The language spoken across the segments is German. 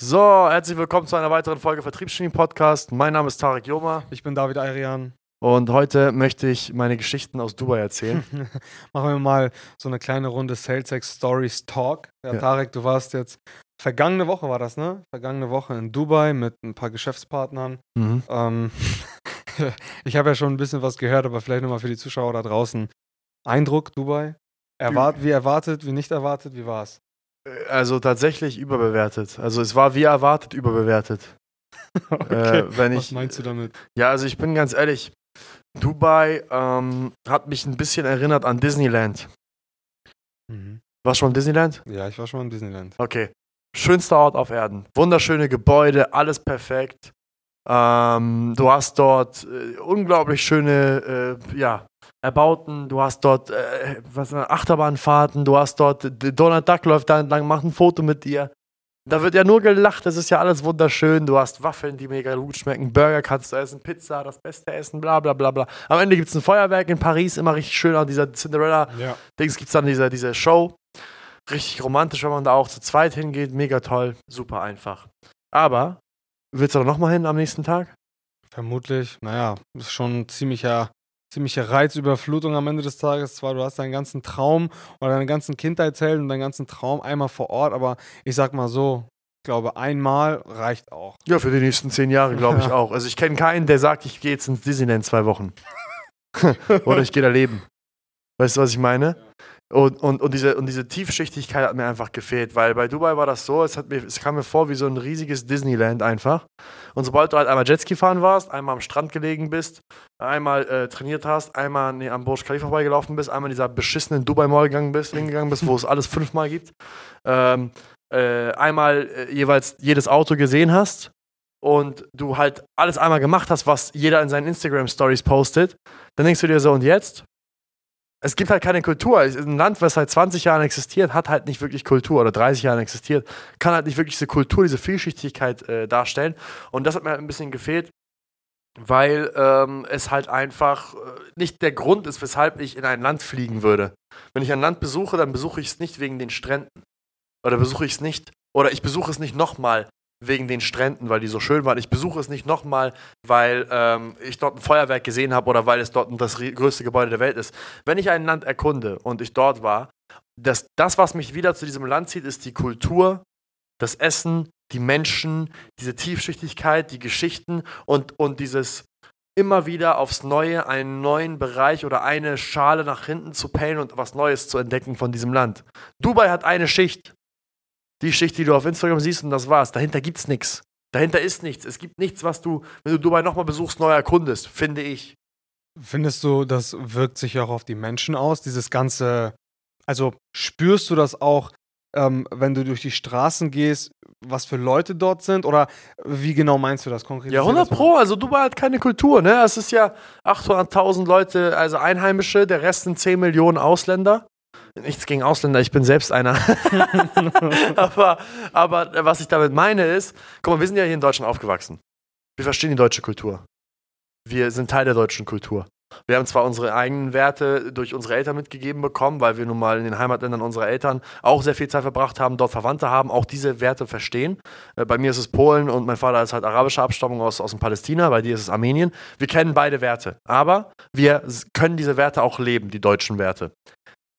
So, herzlich willkommen zu einer weiteren Folge Vertriebsgenie Podcast. Mein Name ist Tarek Joma Ich bin David Ayrian. und heute möchte ich meine Geschichten aus Dubai erzählen. Machen wir mal so eine kleine Runde SalesX Stories Talk. Ja, Ja. Tarek, du warst jetzt vergangene Woche war das, ne? Vergangene Woche in Dubai mit ein paar Geschäftspartnern. Mhm. Ähm, ich habe ja schon ein bisschen was gehört, aber vielleicht nochmal für die Zuschauer da draußen. Eindruck, Dubai? Erwart wie erwartet, wie nicht erwartet, wie war's? Also tatsächlich überbewertet. Also es war wie erwartet überbewertet. Okay. Äh, wenn was ich, meinst du damit? Ja, also ich bin ganz ehrlich, Dubai ähm, hat mich ein bisschen erinnert an Disneyland. Mhm. Warst du schon im Disneyland? Ja, ich war schon in Disneyland. Okay. Schönster Ort auf Erden. Wunderschöne Gebäude, alles perfekt. Ähm, du hast dort äh, unglaublich schöne, äh, ja, Erbauten. Du hast dort äh, was, Achterbahnfahrten. Du hast dort, Donald Duck läuft da entlang, macht ein Foto mit dir. Da wird ja nur gelacht, das ist ja alles wunderschön. Du hast Waffeln, die mega gut schmecken, Burger kannst du essen, Pizza, das beste Essen, bla bla bla bla. Am Ende gibt es ein Feuerwerk in Paris, immer richtig schön, auch dieser Cinderella Ja. Gibt es dann diese, diese Show. Richtig romantisch, wenn man da auch zu zweit hingeht. Mega toll. Super einfach. Aber, willst du da nochmal hin am nächsten Tag? Vermutlich, naja, ist schon ein ziemlicher, ziemliche Reizüberflutung am Ende des Tages. Zwar, du hast deinen ganzen Traum oder deinen ganzen Kindheitshelden und deinen ganzen Traum einmal vor Ort, aber ich sag mal so, ich glaube, einmal reicht auch. Ja, für die nächsten zehn Jahre, glaube ich Ja. auch. Also ich kenne keinen, der sagt, ich gehe jetzt ins Disneyland zwei Wochen. Oder ich gehe da leben. Weißt du, was ich meine? Und, und, und, diese, und diese Tiefschichtigkeit hat mir einfach gefehlt, weil bei Dubai war das so, es, hat mir, es kam mir vor wie so ein riesiges Disneyland einfach. Und sobald du halt einmal Jetski fahren warst, einmal am Strand gelegen bist, einmal äh, trainiert hast, einmal nee, am Burj Khalifa vorbeigelaufen bist, einmal in dieser beschissenen Dubai Mall gegangen bist, hingegangen bist, wo es alles fünfmal gibt, ähm, äh, einmal äh, jeweils jedes Auto gesehen hast und du halt alles einmal gemacht hast, was jeder in seinen Instagram Stories postet, dann denkst du dir so, und jetzt? Es gibt halt keine Kultur. Ein Land, was seit 20 Jahren existiert, hat halt nicht wirklich Kultur oder 30 Jahren existiert, kann halt nicht wirklich diese Kultur, diese Vielschichtigkeit äh, darstellen. Und das hat mir halt ein bisschen gefehlt, weil ähm, es halt einfach äh, nicht der Grund ist, weshalb ich in ein Land fliegen würde. Wenn ich ein Land besuche, dann besuche ich es nicht wegen den Stränden. Oder besuche ich es nicht, oder ich besuche es nicht nochmal wegen den Stränden, weil die so schön waren. Ich besuche es nicht nochmal, weil ähm, ich dort ein Feuerwerk gesehen habe oder weil es dort das größte Gebäude der Welt ist. Wenn ich ein Land erkunde und ich dort war, das, das, was mich wieder zu diesem Land zieht, ist die Kultur, das Essen, die Menschen, diese Tiefschichtigkeit, die Geschichten und, und dieses immer wieder aufs Neue einen neuen Bereich oder eine Schale nach hinten zu pellen und was Neues zu entdecken von diesem Land. Dubai hat eine Schicht. Die Schicht, die du auf Instagram siehst und das war's. Dahinter gibt's nichts. Dahinter ist nichts. Es gibt nichts, was du, wenn du Dubai nochmal besuchst, neu erkundest, finde ich. Findest du, das wirkt sich auch auf die Menschen aus, dieses ganze, also spürst du das auch, ähm, wenn du durch die Straßen gehst, was für Leute dort sind? Oder wie genau meinst du das konkret? Ja, 100 Pro. Also Dubai hat keine Kultur, ne? Es ist ja 800.000 Leute, also Einheimische, der Rest sind 10 Millionen Ausländer. Nichts gegen Ausländer, ich bin selbst einer. aber, aber was ich damit meine ist, guck mal, wir sind ja hier in Deutschland aufgewachsen. Wir verstehen die deutsche Kultur. Wir sind Teil der deutschen Kultur. Wir haben zwar unsere eigenen Werte durch unsere Eltern mitgegeben bekommen, weil wir nun mal in den Heimatländern unserer Eltern auch sehr viel Zeit verbracht haben, dort Verwandte haben, auch diese Werte verstehen. Äh, Bei mir ist es Polen und mein Vater ist halt arabischer Abstammung aus, aus dem Palästina, bei dir ist es Armenien. Wir kennen beide Werte, aber wir können diese Werte auch leben, die deutschen Werte.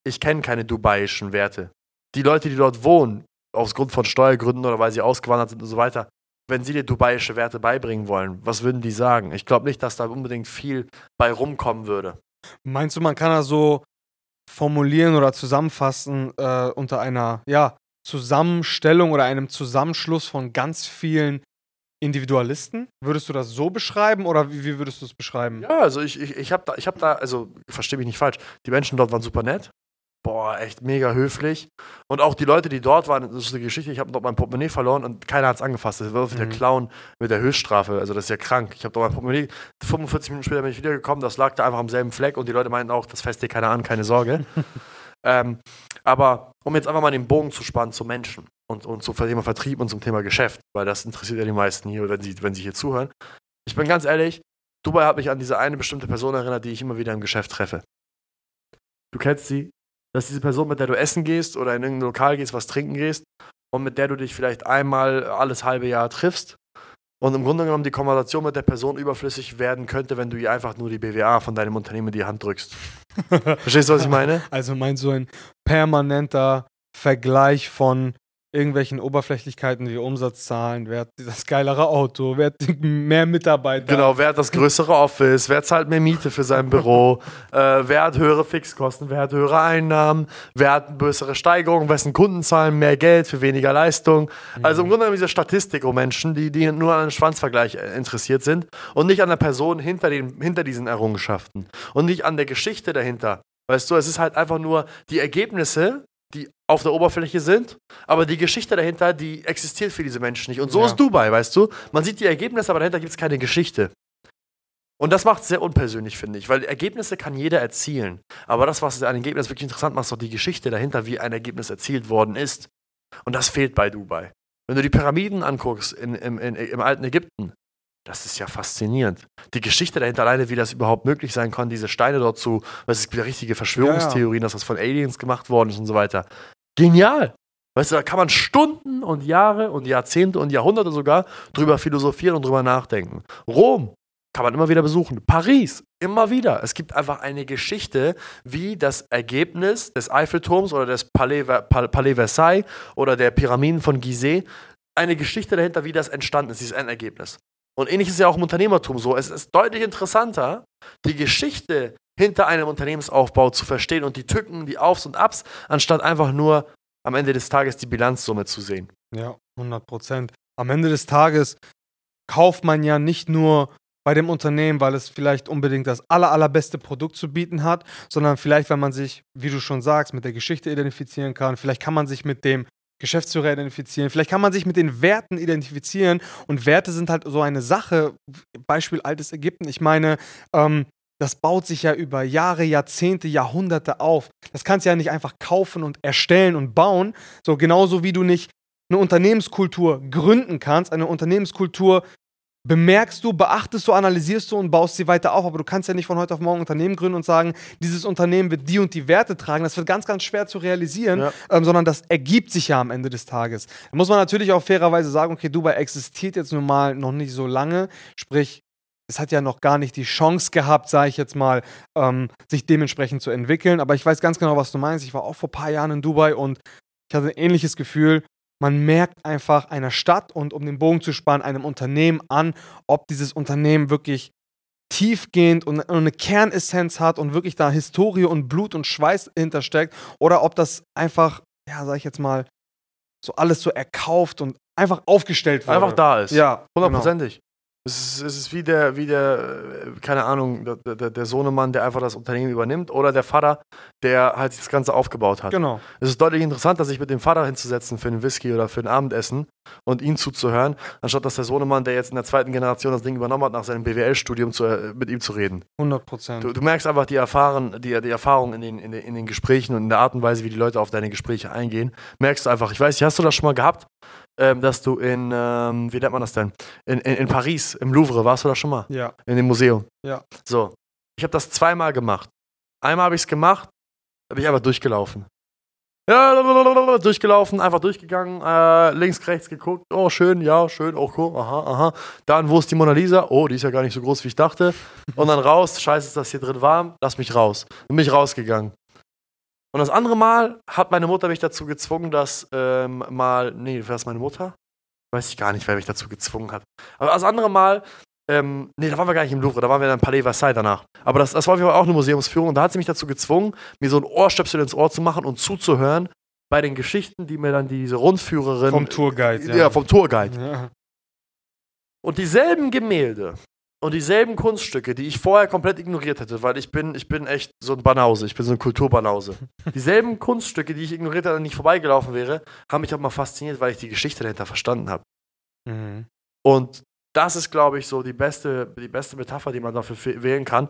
Ich kenne keine dubaiischen Werte. Die Leute, die dort wohnen, aus Grund von Steuergründen oder weil sie ausgewandert sind und so weiter, wenn sie dir dubaiische Werte beibringen wollen, was würden die sagen? Ich glaube nicht, dass da unbedingt viel bei rumkommen würde. Meinst du, man kann das so formulieren oder zusammenfassen äh, unter einer, ja, Zusammenstellung oder einem Zusammenschluss von ganz vielen Individualisten? Würdest du das so beschreiben oder wie, wie würdest du es beschreiben? Ja, also ich, ich, ich habe da, ich hab da, also verstehe mich nicht falsch, die Menschen dort waren super nett. Boah, echt mega höflich. Und auch die Leute, die dort waren, das ist eine Geschichte, ich habe dort mein Portemonnaie verloren und keiner hat es angefasst. Das war der Mhm. Clown mit der Höchststrafe. Also das ist ja krank. Ich habe dort mein Portemonnaie, 45 Minuten später bin ich wiedergekommen, das lag da einfach am selben Fleck und die Leute meinten auch, das fässt dir keiner an, keine Sorge. ähm, aber um jetzt einfach mal den Bogen zu spannen zu Menschen und, und zum Thema Vertrieb und zum Thema Geschäft, weil das interessiert ja die meisten hier, wenn sie, wenn sie hier zuhören. Ich bin ganz ehrlich, Dubai hat mich an diese eine bestimmte Person erinnert, die ich immer wieder im Geschäft treffe. Du kennst sie, das ist diese Person, mit der du essen gehst oder in irgendein Lokal gehst, was trinken gehst und mit der du dich vielleicht einmal alles halbe Jahr triffst. Und im Grunde genommen die Konversation mit der Person überflüssig werden könnte, wenn du ihr einfach nur die BWA von deinem Unternehmen in die Hand drückst. Verstehst du, was ich meine? Also meinst du ein permanenter Vergleich von irgendwelchen Oberflächlichkeiten wie Umsatzzahlen, wer hat das geilere Auto, wer hat mehr Mitarbeiter. Genau, wer hat das größere Office, wer zahlt mehr Miete für sein Büro, äh, wer hat höhere Fixkosten, wer hat höhere Einnahmen, wer hat eine bessere Steigerung, wessen Kunden zahlen mehr Geld für weniger Leistung. Also im Grunde genommen diese Statistik um Menschen, die, die nur an einem Schwanzvergleich äh, interessiert sind und nicht an der Person hinter, den, hinter diesen Errungenschaften und nicht an der Geschichte dahinter. Weißt du, es ist halt einfach nur die Ergebnisse, auf der Oberfläche sind, aber die Geschichte dahinter, die existiert für diese Menschen nicht. Und so Ja. ist Dubai, weißt du? Man sieht die Ergebnisse, aber dahinter gibt es keine Geschichte. Und das macht es sehr unpersönlich, finde ich, weil Ergebnisse kann jeder erzielen. Aber das, was ein Ergebnis wirklich interessant macht, ist doch die Geschichte dahinter, wie ein Ergebnis erzielt worden ist. Und das fehlt bei Dubai. Wenn du die Pyramiden anguckst in, im, in, im alten Ägypten, das ist ja faszinierend. Die Geschichte dahinter alleine, wie das überhaupt möglich sein kann, diese Steine dort zu, was es gibt ja richtige Verschwörungstheorien, dass das von Aliens gemacht worden ist und so weiter. Genial! Weißt du, da kann man Stunden und Jahre und Jahrzehnte und Jahrhunderte sogar drüber philosophieren und drüber nachdenken. Rom kann man immer wieder besuchen. Paris, immer wieder. Es gibt einfach eine Geschichte, wie das Ergebnis des Eiffelturms oder des Palais, Palais Versailles oder der Pyramiden von Gizeh, eine Geschichte dahinter, wie das entstanden ist, dieses Endergebnis. Und ähnlich ist ja auch im Unternehmertum so. Es ist deutlich interessanter, die Geschichte hinter einem Unternehmensaufbau zu verstehen und die Tücken, die Aufs und Abs, anstatt einfach nur am Ende des Tages die Bilanzsumme zu sehen. Ja, 100 Prozent. Am Ende des Tages kauft man ja nicht nur bei dem Unternehmen, weil es vielleicht unbedingt das aller, allerbeste Produkt zu bieten hat, sondern vielleicht, wenn man sich, wie du schon sagst, mit der Geschichte identifizieren kann. Vielleicht kann man sich mit dem Geschäftsführer identifizieren. Vielleicht kann man sich mit den Werten identifizieren. Und Werte sind halt so eine Sache. Beispiel altes Ägypten. Ich meine, ähm, das baut sich ja über Jahre, Jahrzehnte, Jahrhunderte auf. Das kannst du ja nicht einfach kaufen und erstellen und bauen. So genauso wie du nicht eine Unternehmenskultur gründen kannst, eine Unternehmenskultur bemerkst du, beachtest du, analysierst du und baust sie weiter auf. Aber du kannst ja nicht von heute auf morgen ein Unternehmen gründen und sagen, dieses Unternehmen wird die und die Werte tragen. Das wird ganz, ganz schwer zu realisieren, Ja. ähm, sondern das ergibt sich ja am Ende des Tages. Da muss man natürlich auch fairerweise sagen, okay, Dubai existiert jetzt nun mal noch nicht so lange. Sprich, es hat ja noch gar nicht die Chance gehabt, sage ich jetzt mal, ähm, sich dementsprechend zu entwickeln. Aber ich weiß ganz genau, was du meinst. Ich war auch vor ein paar Jahren in Dubai und ich hatte ein ähnliches Gefühl. Man merkt einfach einer Stadt und um den Bogen zu spannen, einem Unternehmen an, ob dieses Unternehmen wirklich tiefgehend und eine Kernessenz hat und wirklich da Historie und Blut und Schweiß hintersteckt oder ob das einfach, ja, sag ich jetzt mal, so alles so erkauft und einfach aufgestellt wurde. Einfach da ist. Ja, genau. Hundertprozentig. Es ist, es ist wie der, wie der, äh, keine Ahnung, der, der, der Sohnemann, der einfach das Unternehmen übernimmt oder der Vater, der halt das Ganze aufgebaut hat. Genau. Es ist deutlich interessanter, sich mit dem Vater hinzusetzen für einen Whisky oder für ein Abendessen und ihn zuzuhören, anstatt dass der Sohnemann, der jetzt in der zweiten Generation das Ding übernommen hat, nach seinem BWL-Studium äh, mit ihm zu reden. 100 Prozent. Du, du merkst einfach die, Erfahren, die, die Erfahrung in den, in, den, in den Gesprächen und in der Art und Weise, wie die Leute auf deine Gespräche eingehen. Merkst du einfach, ich weiß nicht, hast du das schon mal gehabt, ähm, dass du in, ähm, wie nennt man das denn? In, in, in Paris, im Louvre, warst du da schon mal? Ja. In dem Museum. Ja. So. Ich habe das zweimal gemacht. Einmal habe ich es gemacht, habe ich einfach durchgelaufen. Ja, durchgelaufen, einfach durchgegangen, äh, links, rechts geguckt. Oh, schön, ja, schön, oh, cool, aha, aha. Dann, wo ist die Mona Lisa? Oh, die ist ja gar nicht so groß, wie ich dachte. Und dann raus, scheiße, ist das hier drin warm? Lass mich raus. Bin ich rausgegangen. Und das andere Mal hat meine Mutter mich dazu gezwungen, dass ähm, mal, nee, war das meine Mutter? Weiß ich gar nicht, wer mich dazu gezwungen hat. Aber das andere Mal, ähm, nee, da waren wir gar nicht im Louvre, da waren wir dann im Palais Versailles danach. Aber das, das war auch eine Museumsführung und da hat sie mich dazu gezwungen, mir so ein Ohrstöpsel ins Ohr zu machen und zuzuhören bei den Geschichten, die mir dann diese Rundführerin. Vom Tourguide, Ja, ja. vom Tourguide. Ja. Und dieselben Gemälde und dieselben Kunststücke, die ich vorher komplett ignoriert hätte, weil ich bin, ich bin echt so ein Banause, ich bin so ein Kulturbanause. dieselben Kunststücke, die ich ignoriert hätte und nicht vorbeigelaufen wäre, haben mich auch mal fasziniert, weil ich die Geschichte dahinter verstanden habe. Mhm. Und das ist, glaube ich, so die beste, die beste Metapher, die man dafür wählen kann.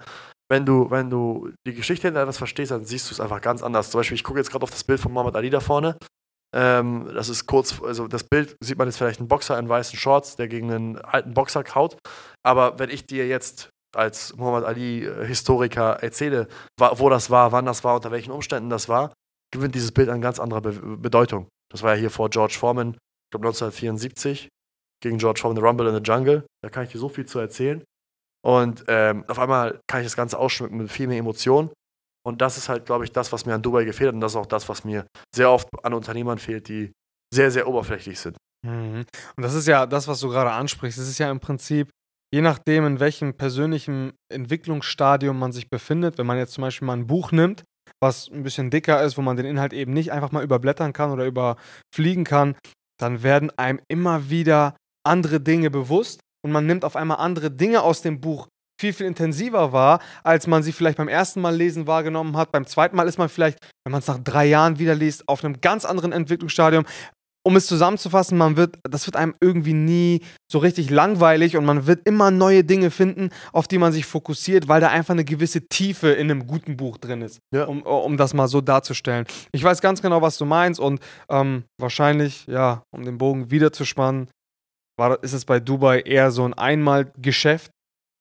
Wenn du, wenn du die Geschichte hinter etwas verstehst, dann siehst du es einfach ganz anders. Zum Beispiel, ich gucke jetzt gerade auf das Bild von Muhammad Ali da vorne. Ähm, das ist kurz, also das Bild sieht man jetzt vielleicht einen Boxer in weißen Shorts, der gegen einen alten Boxer kaut. Aber wenn ich dir jetzt als Muhammad Ali-Historiker erzähle, wa- wo das war, wann das war, unter welchen Umständen das war, gewinnt dieses Bild an ganz anderer Be Bedeutung. Das war ja hier vor George Foreman, ich glaube 1974, gegen George Foreman, The Rumble in the Jungle. Da kann ich dir so viel zu erzählen. Und ähm, auf einmal kann ich das Ganze ausschmücken mit viel mehr Emotionen. Und das ist halt, glaube ich, das, was mir an Dubai gefehlt hat. Und das ist auch das, was mir sehr oft an Unternehmern fehlt, die sehr, sehr oberflächlich sind. Mhm. Und das ist ja das, was du gerade ansprichst. Es ist ja im Prinzip, je nachdem, in welchem persönlichen Entwicklungsstadium man sich befindet, wenn man jetzt zum Beispiel mal ein Buch nimmt, was ein bisschen dicker ist, wo man den Inhalt eben nicht einfach mal überblättern kann oder überfliegen kann, dann werden einem immer wieder andere Dinge bewusst und man nimmt auf einmal andere Dinge aus dem Buch viel, viel intensiver wahr, als man sie vielleicht beim ersten Mal lesen wahrgenommen hat. Beim zweiten Mal ist man vielleicht, wenn man es nach drei Jahren wieder liest, auf einem ganz anderen Entwicklungsstadium. Um es zusammenzufassen, man wird, das wird einem irgendwie nie so richtig langweilig und man wird immer neue Dinge finden, auf die man sich fokussiert, weil da einfach eine gewisse Tiefe in einem guten Buch drin ist, Ja. um, um das mal so darzustellen. Ich weiß ganz genau, was du meinst und ähm, wahrscheinlich, ja, um den Bogen wieder zu spannen, war, ist es bei Dubai eher so ein Einmalgeschäft,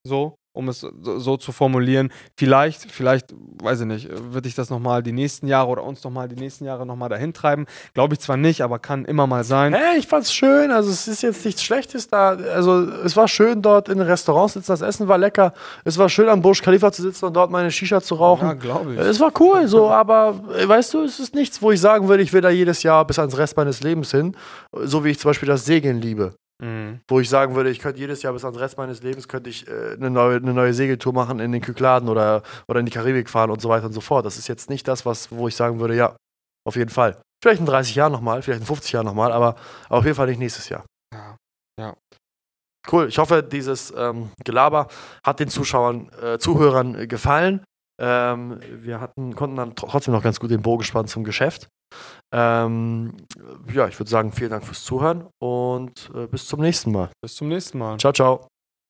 so, um es so, zu formulieren. Vielleicht, vielleicht, weiß ich nicht, würde ich das nochmal die nächsten Jahre oder uns nochmal die nächsten Jahre nochmal dahin treiben. Glaube ich zwar nicht, aber kann immer mal sein. Hä, ich fand's schön. Also es ist jetzt nichts Schlechtes da. Also es war schön dort in den Restaurants sitzen. Das Essen war lecker. Es war schön am Burj Khalifa zu sitzen und dort meine Shisha zu rauchen. Ja, glaube ich. Es war cool, so, aber äh, weißt du, es ist nichts, wo ich sagen würde, ich will da jedes Jahr bis ans Rest meines Lebens hin. So wie ich zum Beispiel das Segeln liebe. Mhm. Wo ich sagen würde, ich könnte jedes Jahr bis ans Rest meines Lebens könnte ich äh, eine, neue, eine neue Segeltour machen in den Kykladen oder, oder in die Karibik fahren und so weiter und so fort. Das ist jetzt nicht das, was, wo ich sagen würde, ja, auf jeden Fall. Vielleicht in 30 Jahren nochmal, vielleicht in 50 Jahren nochmal, aber, aber auf jeden Fall nicht nächstes Jahr. Ja. Ja. Cool. Ich hoffe, dieses ähm, Gelaber hat den Zuschauern, äh, Zuhörern äh, gefallen. Ähm, wir hatten, konnten dann tr- trotzdem noch ganz gut den Bogen spannen zum Geschäft. Ähm, ja, ich würde sagen, vielen Dank fürs Zuhören und äh, bis zum nächsten Mal. Bis zum nächsten Mal. Ciao, ciao.